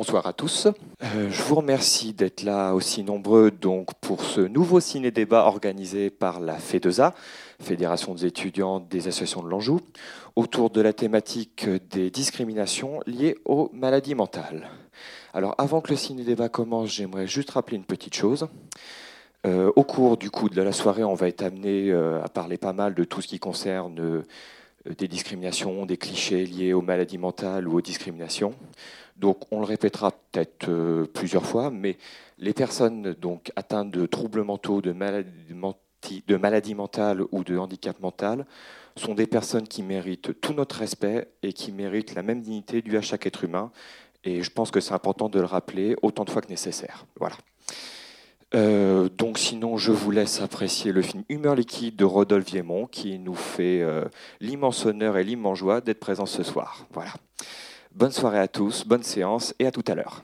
bonsoir à tous. Euh, je vous remercie d'être là aussi nombreux donc pour ce nouveau ciné-débat organisé par la FEDESA, Fédération des étudiants des associations de l'Anjou, autour de la thématique des discriminations liées aux maladies mentales. Alors avant que le ciné-débat commence, j'aimerais juste rappeler une petite chose. Euh, au cours du coup de la soirée, on va être amené euh, à parler pas mal de tout ce qui concerne des discriminations, des clichés liés aux maladies mentales ou aux discriminations. Donc on le répétera peut-être euh, plusieurs fois, mais les personnes donc atteintes de troubles mentaux, de maladies, de maladies mentales ou de handicap mental sont des personnes qui méritent tout notre respect et qui méritent la même dignité due à chaque être humain. Et je pense que c'est important de le rappeler autant de fois que nécessaire. Voilà. Euh, donc sinon, je vous laisse apprécier le film Humeur liquide de Rodolphe Viemont qui nous fait euh, l'immense honneur et l'immense joie d'être présent ce soir. Voilà. Bonne soirée à tous, bonne séance et à tout à l'heure.